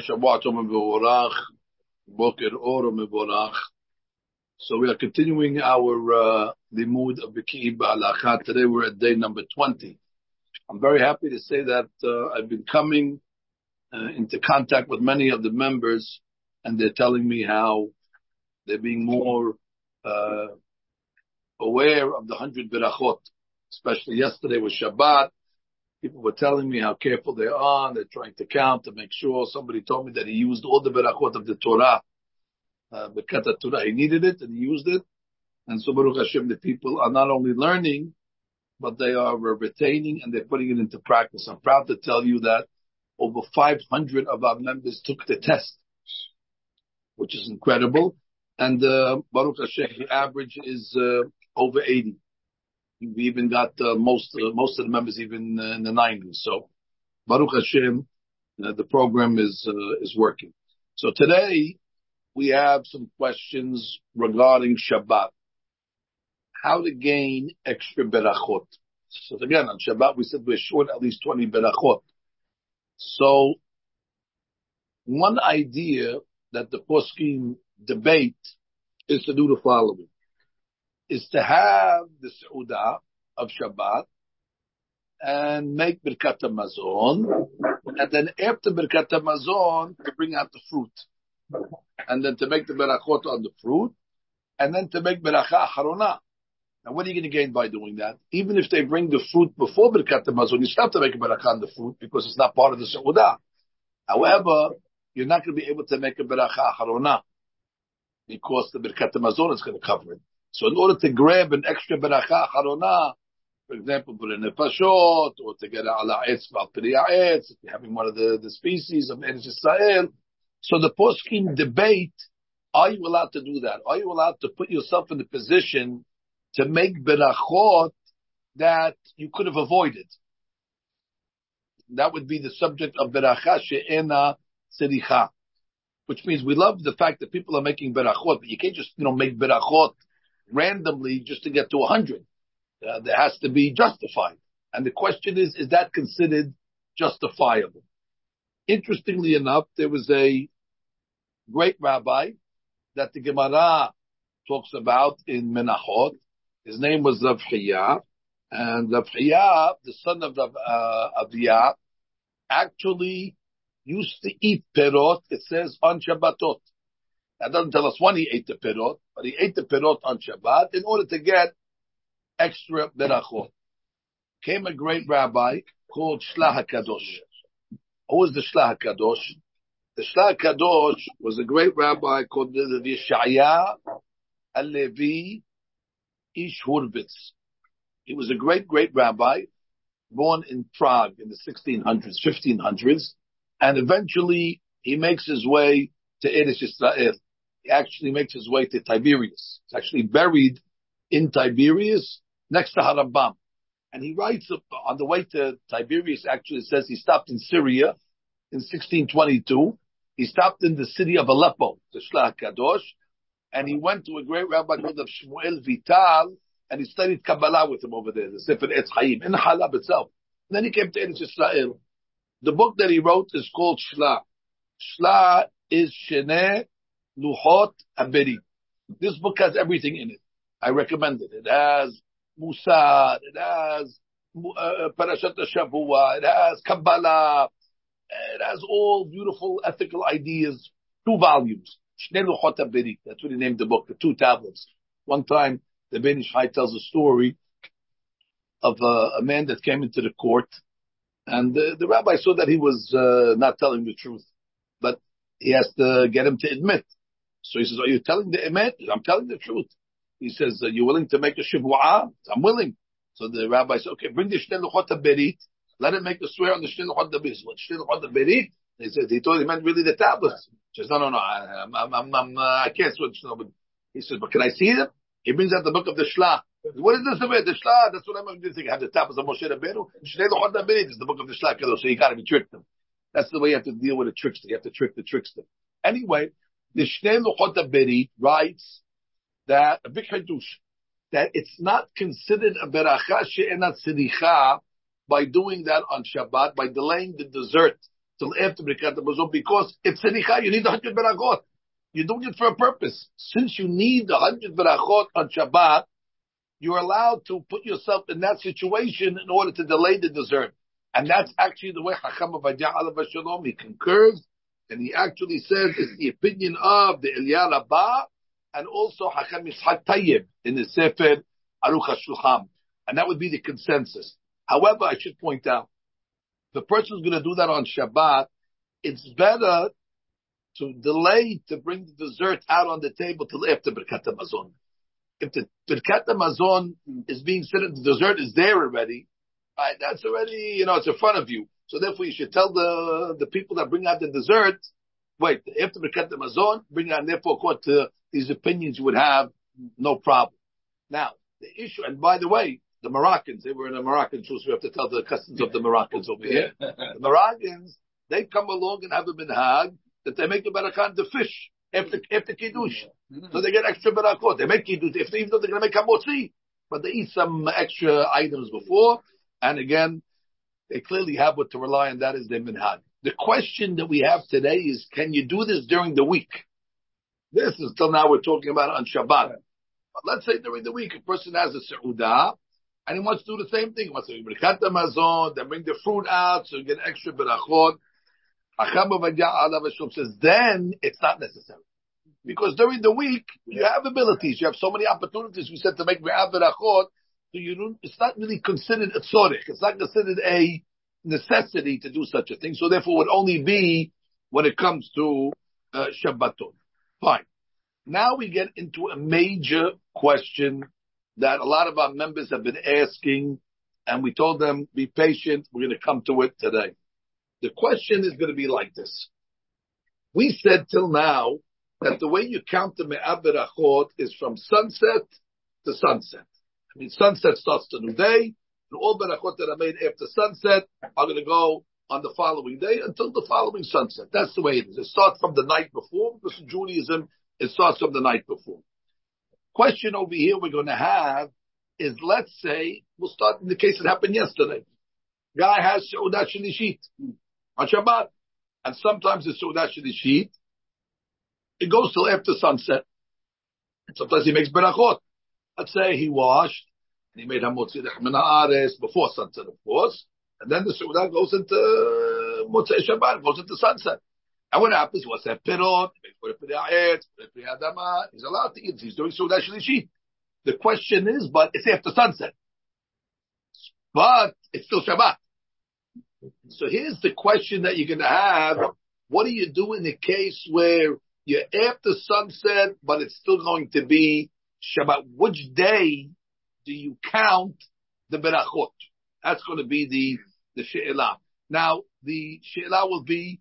Shabbat Mevorach, Boker Oro Mevorach. So we are continuing our uh, limud of Biki. Today we're at day number 20. I'm very happy to say that uh, I've been coming uh, into contact with many of the members and they're telling me how they're being more uh, aware of the hundred berachot. Especially yesterday was Shabbat. People were telling me how careful they are. They're trying to count to make sure. Somebody told me that he used all the berachot of the Torah. Uh, Bekat Torah, he needed it and he used it. And so Baruch Hashem, the people are not only learning, but they are retaining and they're putting it into practice. I'm proud to tell you that over 500 of our members took the test, which is incredible. And uh, Baruch Hashem, the average is uh, over 80. We even got uh, most uh, most of the members even in the 90s. So Baruch Hashem, uh, the program is is working. So today we have some questions regarding Shabbat. How to gain extra berachot. So again, on Shabbat we said we're short at least 20 berachot. So one idea that the poskim debate is to do the following is to have the Saudah of Shabbat and make Birkat Mazon, and then after Birkat Mazon to bring out the fruit, and then to make the Berachot on the fruit, and then to make Beracha Harona. Now, what are you going to gain by doing that? Even if they bring the fruit before Birkat Mazon, you still have to make a Beracha on the fruit because it's not part of the Saudah. However, you're not going to be able to make a Beracha Harona because the Birkat Mazon is going to cover it. So in order to grab an extra beracha harona, for example, for a nefashot, or to get ala etz if you're having one of the, the species of Eretz Israel, so the poskim debate, are you allowed to do that? Are you allowed to put yourself in the position to make berachot that you could have avoided? That would be the subject of beracha she'ena sericha. Which means we love the fact that people are making berachot, but you can't just, you know, make berachot randomly just to get to 100. Uh, there has to be justified. And the question is, is that considered justifiable? Interestingly enough, there was a great rabbi that the Gemara talks about in Menachot. His name was Rav and Rav the son of Rav uh, actually used to eat perot. It says on Shabbatot. That doesn't tell us when he ate the perot, but he ate the perot on Shabbat in order to get extra berachot. Came a great rabbi called Shlah HaKadosh. Who was the Shlah HaKadosh? The Shlah HaKadosh was a great rabbi called the Yeshaya Alevi Ish Hurvitz. He was a great, great rabbi, born in Prague in the 1600s, 1500s, and eventually he makes his way to Eretz Israel actually makes his way to Tiberias. He's actually buried in Tiberias next to Harambam. And he writes on the way to Tiberias, actually says he stopped in Syria in 1622. He stopped in the city of Aleppo, the Shlach Kadosh, and he went to a great rabbi called Shmuel Vital, and he studied Kabbalah with him over there, the Sefer Etz Chaim, in Halab itself. And then he came to Eretz Israel. The book that he wrote is called Shlah. Shlah is Sheneh Luhot Aberi. This book has everything in it. I recommend it. It has Musar, it has uh, Parashat Shavua, it has Kabbalah, it has all beautiful ethical ideas. Two volumes. Shnei Luchot Aberi. That's what he named the book, the two tablets. One time, the Ben Ish Chai tells a story of uh, a man that came into the court, and the, the rabbi saw that he was uh, not telling the truth, but he has to get him to admit. So he says, are you telling the emet? I'm telling the truth. He says, are you willing to make a shivua? I'm willing. So the rabbi says, okay, bring the shnei luchot berit. Let him make the swear on the shnei luchot berit. What shnei luchot berit? He says, he told he meant really the tablets. He says, no, no, no, I, I'm, I'm, I'm, uh, I can't swear. But he says, but can I see them? He brings out the book of the Shlah. What is this about? The Shlah, that's what I'm to think. Have the tablets of Moshe Rabbeinu. Shnei berit is the book of the Shlah. So you got to be tricked them. That's the way you have to deal with a trickster. You have to trick the trickster. Anyway, the Shnei Luchot writes that a big hadush that it's not considered a beracha she'enat siricha by doing that on Shabbat by delaying the dessert till after Birkat Hamazon because it's Senicha, you need a 100 Berachot. You're doing it for a purpose. Since you need a 100 Berachot on Shabbat, you're allowed to put yourself in that situation in order to delay the dessert. And that's actually the way Avadia Alav Shalom, he concurs, and he actually says it's the opinion of the Eliyahu Rabbah, and also Hacham Yitzhak Tayyib in the Sefer Erech HaShulchan. And that would be the consensus. However, I should point out, the person who's going to do that on Shabbat, it's better to delay to bring the dessert out on the table till after Birkat Hamazon. If the Birkat Hamazon is being said, the dessert is there already, right? That's already, you know, it's in front of you. So therefore, you should tell the the people that bring out the dessert, wait, after Birkat Hamazon, bring out. Therefore, according to these opinions, you would have no problem. Now, the issue, and by the way, the Moroccans, they were in a Moroccan so we have to tell the customs of the Moroccans over here. the Moroccans, they come along and have a minhag that they make a barakah the fish after, after kiddush. Mm-hmm. So they get extra barakot. They make kiddush, if they, even though they're going to make hamotzi, but they eat some extra items before. And again, they clearly have what to rely on. That is their minhag. The question that we have today is, can you do this during the week? This is till now we're talking about on Shabbat. But let's say during the week, a person has a seudah, and he wants to do the same thing. He wants to bring the mazon, then bring the fruit out, so you get extra berachot. says, then it's not necessary. Because during the week, you have abilities, you have so many opportunities, we said, to make berachot, so you don't, it's not really considered a tzorich. It's not considered a necessity to do such a thing. So therefore, it would only be when it comes to uh, Shabbaton. Fine. Now we get into a major question that a lot of our members have been asking, and we told them, be patient, we're going to come to it today. The question is going to be like this. We said till now that the way you count the Me'av is from sunset to sunset. I mean, sunset starts the new day, and all Berachot that are made after sunset are going to go on the following day until the following sunset. That's the way it is. It starts from the night before, because in Judaism, it starts from the night before question over here we're going to have is, let's say, we'll start in the case that happened yesterday. Guy has Seudat Shalishit on Shabbat. And sometimes the Seudat Shalishit, it goes till after sunset. Sometimes he makes berachot. Let's say he washed, and he made Hamotzi Ares before sunset, of course. And then the Seudah goes into Motzei Shabbat, goes into sunset. And what happens? What's that pirot? He's allowed to eat. He's doing Sudah Shlishit. The question is, but it's after sunset. But it's still Shabbat. So here's the question that you're going to have. What do you do in the case where you're after sunset, but it's still going to be Shabbat? Which day do you count the berachot? That's going to be the, the she'elah. Now, the she'elah will be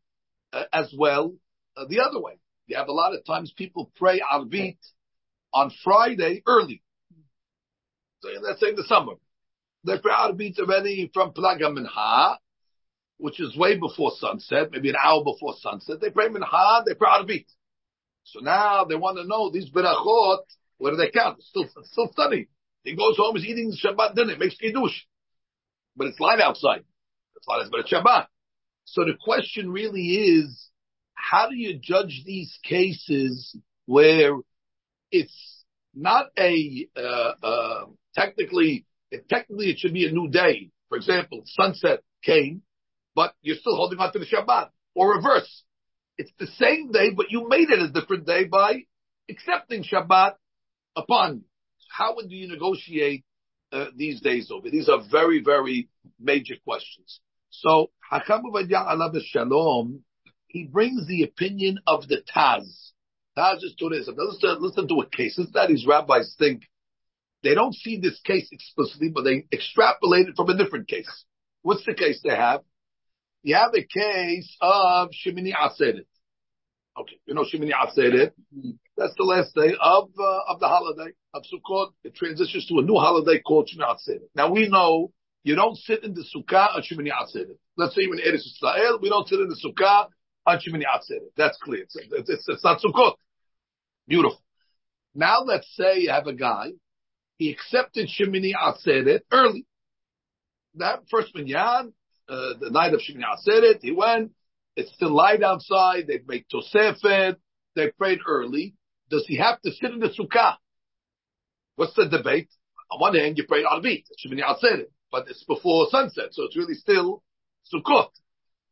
uh, as well uh, the other way. You have a lot of times people pray Arvit on Friday early. So let's say in the summer. They pray Arvit already from Plaga Minha, which is way before sunset, maybe an hour before sunset. They pray Minha, they pray Arvit. So now they want to know these berachot, where do they count? It's still, it's still sunny. He goes home, he's eating Shabbat dinner, makes kiddush. But it's light outside. It's light, outside, but it's Shabbat. So the question really is, how do you judge these cases where it's not a uh, uh, technically technically it should be a new day. For example, sunset came, but you're still holding on to the Shabbat, or reverse. It's the same day, but you made it a different day by accepting Shabbat upon you. How would you negotiate uh, these days over? These are very, very major questions. So Hakam Shalom, he brings the opinion of the Taz. Taz is Judaism. Now listen, listen to a case. This that these rabbis think they don't see this case explicitly, but they extrapolate it from a different case. What's the case they have? You have a case of Shemini Aseret. Okay, you know Shemini Aseret. That's the last day of uh, of the holiday of Sukkot. It transitions to a new holiday called Shemini Aseret. Now we know you don't sit in the sukkah on Shemini Atzeret. Let's say even Eretz Israel, we don't sit in the sukkah on Shemini Atzeret. That's clear. It's, it's, it's, it's not Sukkot. Beautiful. Now let's say you have a guy, he accepted Shemini Atzeret early. That first minyan, uh, the night of Shemini Atzeret, he went, It's still light outside. They've made Tosefet. They prayed early. Does he have to sit in the sukkah? What's the debate? On one hand, you pray Arvit, Shemini Atzeret, but it's before sunset, so it's really still Sukkot.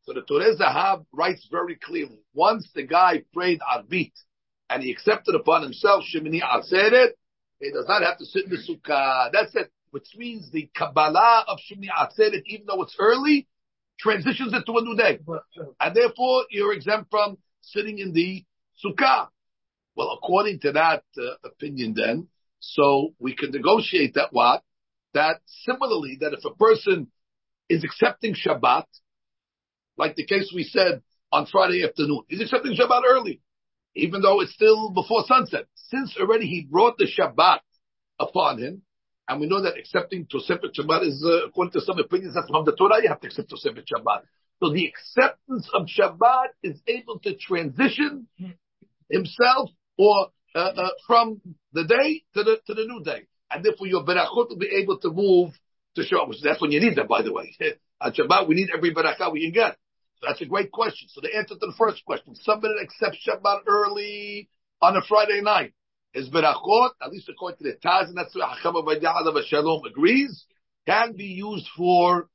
So the Turei Zahab writes very clearly, once the guy prayed Arvit, and he accepted upon himself Shemini Atzeret, he does not have to sit in the Sukkah. That's it. Which means the Kabbalah of Shemini Atzeret, even though it's early, transitions it to a new day. And therefore, you're exempt from sitting in the Sukkah. Well, according to that uh, opinion then, so we can negotiate that what? That similarly, that if a person is accepting Shabbat, like the case we said on Friday afternoon, he's accepting Shabbat early, even though it's still before sunset. Since already he brought the Shabbat upon him, and we know that accepting Tosefet Shabbat is, uh, according to some opinions, that's from the Torah, you have to accept Tosefet Shabbat. So the acceptance of Shabbat is able to transition himself or uh, uh, from the day to the to the new day, and therefore your berachot will be able to move to Shabbat. That's when you need that, by the way. At Shabbat, we need every berachah we can get. So that's a great question. So the answer to the first question: somebody accepts Shabbat early on a Friday night, his berachot, at least according to the Taz, and that's what Hacham Shalom agrees, can be used for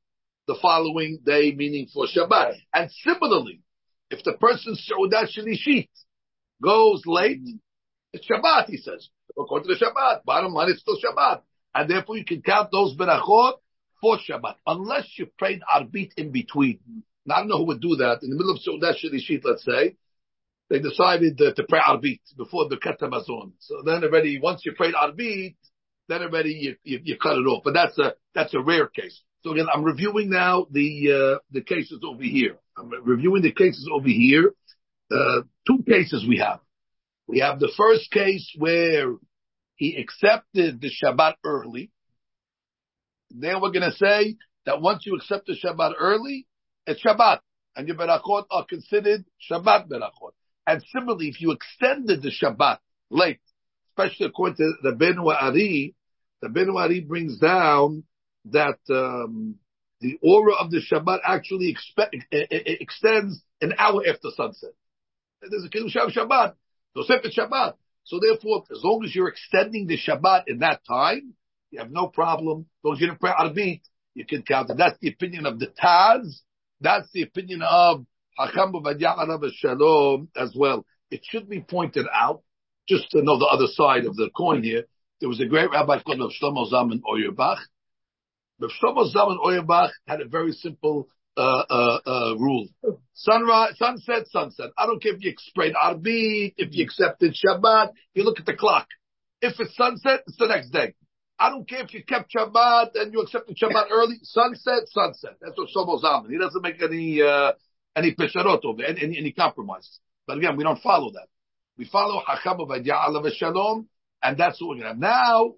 the following day, meaning for Shabbat. And similarly, if the person's Seudat Shalishit goes late, it's Shabbat, he says. According to the Shabbat. Bottom line, it's still Shabbat. And therefore you can count those berachot for Shabbat. Unless you prayed Arbit in between. Now, I don't know who would do that. In the middle of Seudat Shalishit, let's say, they decided uh, to pray Arbit before the Katamazon. So then already, once you prayed Arbit, then already you, you, you, cut it off. But that's a, that's a rare case. So again, I'm reviewing now the, uh, the cases over here. I'm reviewing the cases over here. Uh, two cases we have. We have the first case where he accepted the Shabbat early. Then we're going to say that once you accept the Shabbat early, it's Shabbat, and your berachot are considered Shabbat berachot. And similarly, if you extended the Shabbat late, especially according to the Ben Ari, the Ben Ari brings down that um, the aura of the Shabbat actually expe- extends an hour after sunset. There's a Kiddush Shabbat. Tosefet Shabbat. So therefore, as long as you're extending the Shabbat in that time, you have no problem. As long as you didn't pray Arbit, you can count it. That's the opinion of the Taz. That's the opinion of as well. It should be pointed out, just to know the other side of the coin here, there was a great rabbi called Shlomo Zalman Auerbach. Shlomo Zalman Auerbach had a very simple uh, uh, uh, rule. Sunrise, sunset, sunset. I don't care if you sprayed Arbit, if you accepted Shabbat. You look at the clock. If it's sunset, it's the next day. I don't care if you kept Shabbat and you accepted Shabbat early. Sunset, sunset. That's what Shlomo Zalman. He doesn't make any uh, any pesharot over any, any, compromises. But again, we don't follow that. We follow Hacham of Shalom, and that's what we're going to have. Now,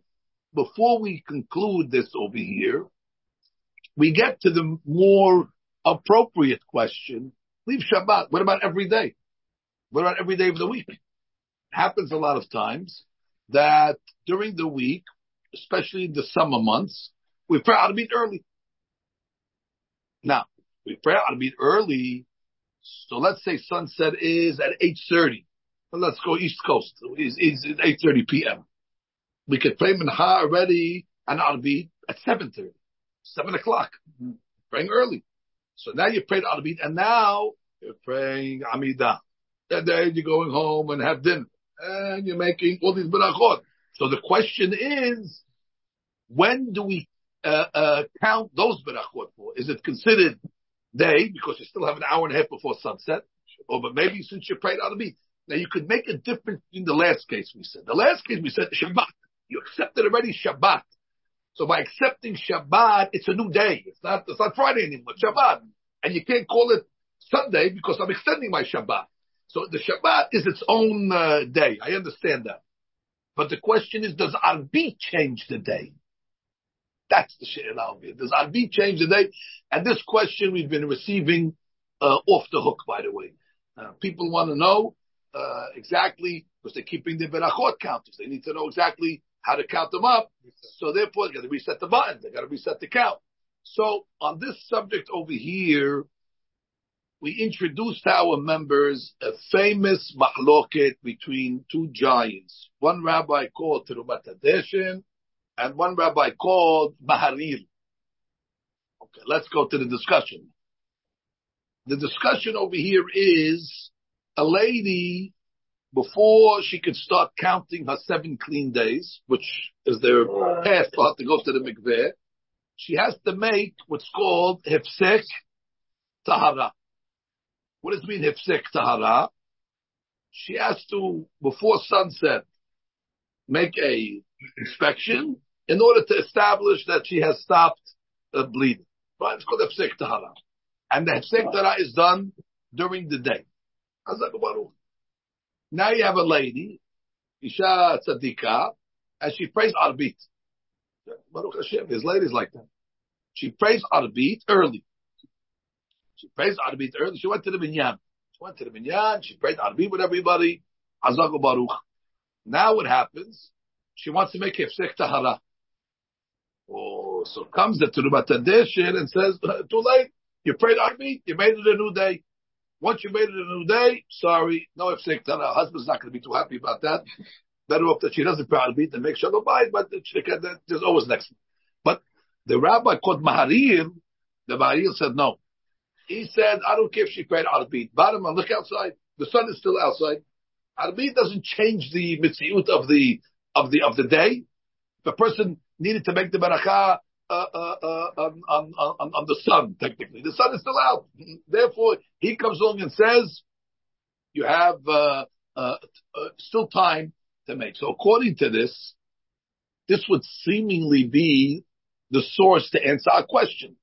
before we conclude this over here, we get to the more appropriate question, leave Shabbat. What about every day? What about every day of the week? It happens a lot of times that during the week, especially in the summer months, we pray out to meet early. Now, we pray out meet early. So let's say sunset is at 8.30. Well, let's go East Coast. It's, it's 8.30 p.m. We could pray Minha already and Arbit at 7.30, 7 o'clock. Mm-hmm. Praying early. So now you prayed Arbit, and now you're praying Amidah. And then you're going home and have dinner, and you're making all these berachot. So the question is, when do we uh, uh, count those berachot for? Is it considered day because you still have an hour and a half before sunset, or but maybe since you prayed Arbit, now you could make a difference in the last case we said. The last case we said Shabbat. You accepted already Shabbat. So by accepting Shabbat, it's a new day. It's not, it's not Friday anymore. Shabbat. And you can't call it Sunday because I'm extending my Shabbat. So the Shabbat is its own uh, day. I understand that. But the question is, does Arbit change the day? That's the She'el Does Arbit change the day? And this question we've been receiving uh, off the hook, by the way. Uh, people want to know uh, exactly because they're keeping their berachot counters. They need to know exactly how to count them up. So therefore, they got to reset the button. They got to reset the count. So on this subject over here, we introduced our members a famous machloket between two giants. One rabbi called Terumat Hadeshin, and one rabbi called Maharil. Okay, let's go to the discussion. The discussion over here is a lady before she could start counting her seven clean days, which is their path for her to go to the mikveh, she has to make what's called hefsek tahara. What does it mean hefsek tahara? She has to, before sunset, make a inspection in order to establish that she has stopped uh, bleeding. Right? It's called hefsek tahara. And the hefsek tahara is done during the day. Now you have a lady, Isha Tzadika, and she prays Arbit. Baruch Hashem, there's ladies like that. She prays Arbit early. She prays Arbit early. She went to the Minyan. She went to the Minyan, she prayed Arbit with everybody. Azago Baruch. Now what happens? She wants to make Hefsek Tahara. So comes the Terumat Hadeshin and says, uh, too late. You prayed Arbit, you made it a new day. Once you made it a new day, sorry, no ifsek Her husband's not going to be too happy about that. Better off that she doesn't pray Arbit and make shalom bayit, but there's always next. But the rabbi called Maharil, the Maharil said no. He said, I don't care if she prayed Arbit. Bottom line, look outside. The sun is still outside. Arbit doesn't change the mitziut of the, of the, of the day. A person needed to make the barakah, uh, uh, uh, on, on, on, on, the sun, technically. The sun is still out. Therefore, he comes along and says, you have uh, uh, uh, still time to make. So according to this, this would seemingly be the source to answer our question.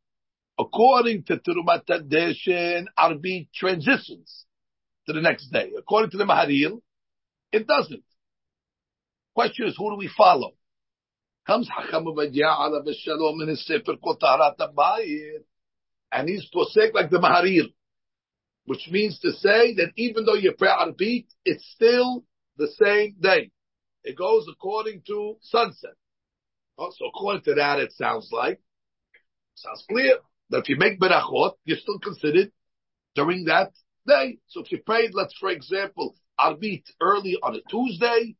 According to Terumat Hadeshin, Arbi transitions to the next day. According to the Maharil, it doesn't. Question is, who do we follow? Comes Hakam Alav Shalom in his Sefer Taharat Abayit, and he's posek like the Maharil, which means to say that even though you pray Arbit, it's still the same day. It goes according to sunset. Oh, so according to that, it sounds like, sounds clear, that if you make berachot, you're still considered during that day. So if you prayed, let's for example, arbit early on a Tuesday,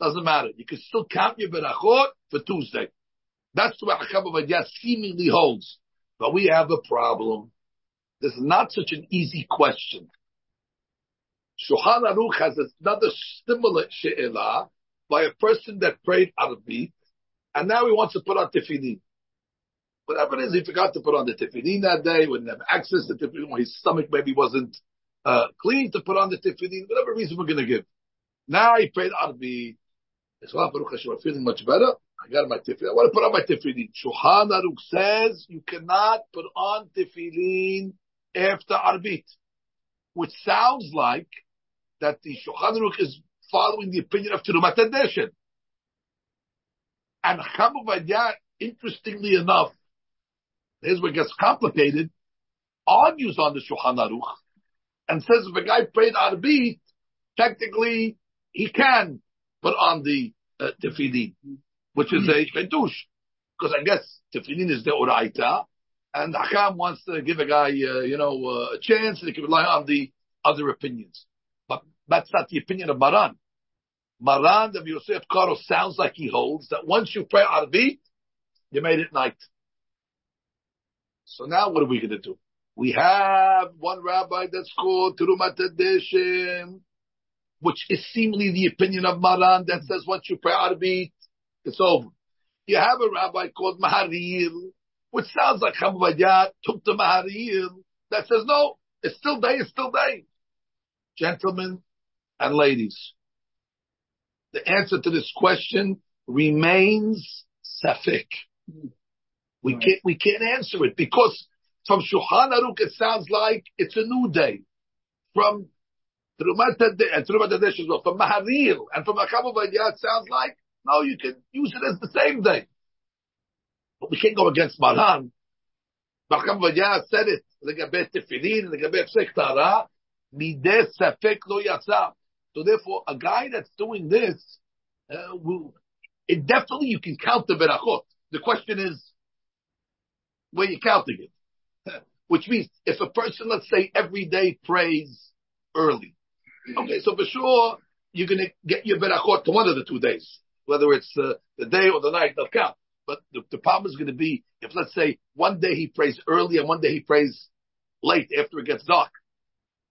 doesn't matter. You can still count your berachot for Tuesday. That's the way Hakam Avadia seemingly holds. But we have a problem. This is not such an easy question. Shulchan Aruch has another similar she'elah by a person that prayed Arbit, and now he wants to put on tefillin. Whatever it is, he forgot to put on the tefillin that day, wouldn't have access to tefillin, his stomach maybe wasn't uh, clean to put on the tefillin, whatever reason we're going to give. Now he prayed Arbit. It's well, Baruch Hashem, I'm feeling much better. I got my tefillin. I want to put on my tefillin. Shulchan Aruch says you cannot put on tefillin after Arbit, which sounds like that the Shulchan Aruch is following the opinion of Terumat Hadeshin. And Chamav interestingly enough, here's where it gets complicated, argues on the Shulchan Aruch and says if a guy prayed Arbit, technically he can put on the uh, tefillin, which is a chedush, because I guess tefillin is the oraita, and Hakam wants to give a guy, uh, you know, uh, a chance, and he can rely on the other opinions. But that's not the opinion of Maran. Maran of Yosef Karo sounds like he holds that once you pray Arbit, you made it night. So now what are we going to do? We have one rabbi that's called Terumat Hadeshin, which is seemingly the opinion of Maran that says once you pray Arbit, it's over. You have a rabbi called Maharil, which sounds like Chamabayat took the Maharil that says no, it's still day, it's still day. Gentlemen and ladies, the answer to this question remains safek. We can't, we can't answer it because from Shulchan Aruch it sounds like it's a new day. From Terumat and Terumat as well, from Maharil and from Hakam it sounds like no, you can use it as the same day. But we can't go against Maran. Hakam said it. לגבי תפילין, לגבי הפסק טהרה, מידי ספק לא יצא. So therefore, a guy that's doing this, uh, will, it definitely you can count the berachot. The question is, where you counting it? which means if a person, let's say, every day prays early, okay, so for sure you're going to get your berachot to one of the two days, whether it's uh, the day or the night, they'll count. But the, the problem is going to be if, let's say, one day he prays early and one day he prays late after it gets dark.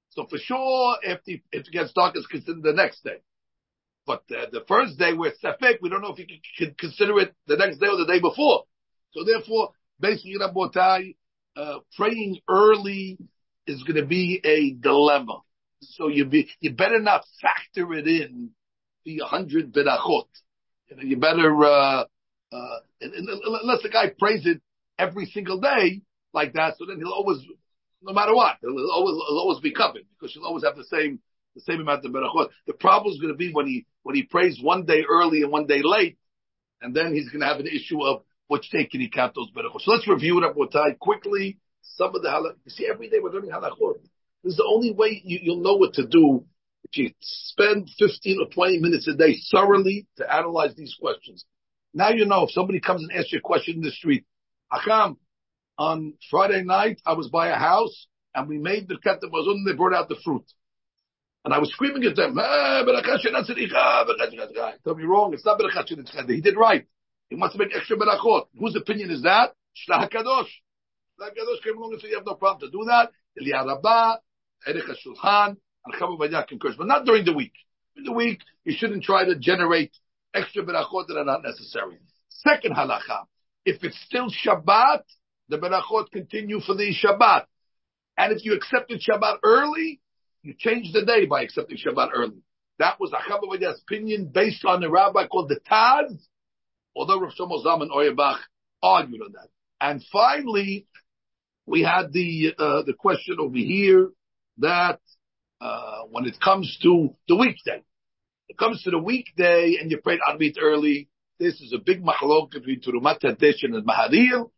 So for sure, if, if it gets dark, it's considered the next day. But uh, the first day where it's safek, we don't know if you can consider it the next day or the day before. So therefore, basically, uh, praying early is going to be a dilemma. So you be, you better not factor it in the hundred berachot. You, know, you better, uh, uh, unless the guy prays it every single day like that, so then he'll always, no matter what, he'll always, he'll always be covered because he'll always have the same, the same amount of berachot. The problem is going to be when he, when he prays one day early and one day late, and then he's going to have an issue of which day can he count those berachot. So let's review it up with time quickly. Some of the halachot. You see, every day we're learning halachot. This is the only way you, you'll know what to do if you spend 15 or 20 minutes a day thoroughly to analyze these questions. Now you know if somebody comes and asks you a question in the street, Acham, on Friday night I was by a house and we made the mazon and they brought out the fruit. And I was screaming at them, eh, tell me wrong, it's not He did right. He wants to make extra berachot. Whose opinion is that? Shlah HaKadosh. Shlah HaKadosh came along and said you have no problem to do that. Rabbah, Erech HaShulchan, and Chama concurs. But not during the week. In the week, you shouldn't try to generate extra berachot that are not necessary. Second halacha, if it's still Shabbat, the berachot continue for the Shabbat. And if you accepted Shabbat early, you change the day by accepting Shabbat early. That was Achabavadia's opinion based on a rabbi called the Taz, although Rav Shlomo Zalman Auerbach argued on that. And finally, we had the uh, the question over here that uh, when it comes to the weekday, it comes to the weekday and you prayed Arbit early. This is a big machlok between Terumat Hadeshen and Maharil.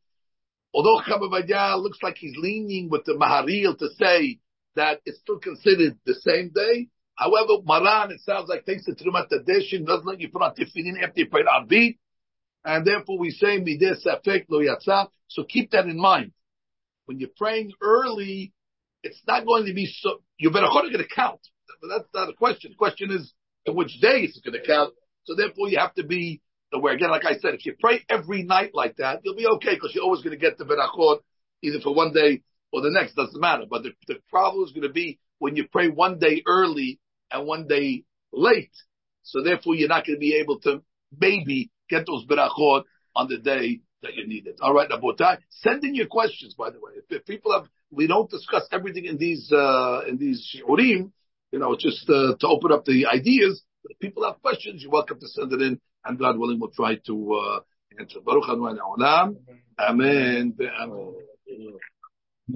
Although Chabavadia looks like he's leaning with the Maharil to say that it's still considered the same day. However, Maran, it sounds like takes the Terumat Hadeshen, doesn't let you put on Tefillin after you prayed Arbit. And therefore we say Mideh Safek Lo Yatsa. So keep that in mind. When you're praying early, it's not going to be so, your berachot are going to count. That's not a question. The question is, in which day is it going to count? So therefore you have to be aware. Again, like I said, if you pray every night like that, you'll be okay because you're always going to get the berachot either for one day or the next. Doesn't matter. But the, the problem is going to be when you pray one day early and one day late. So therefore you're not going to be able to maybe get those berachot on the day that you need it. All right, Rabotai. Send in your questions, by the way. If, if people have, we don't discuss everything in these, uh, in these shiurim, you know, just, uh, to open up the ideas. If people have questions, you're welcome to send it in, and God willing, we'll try to, uh, answer. Baruch Amen. Amen.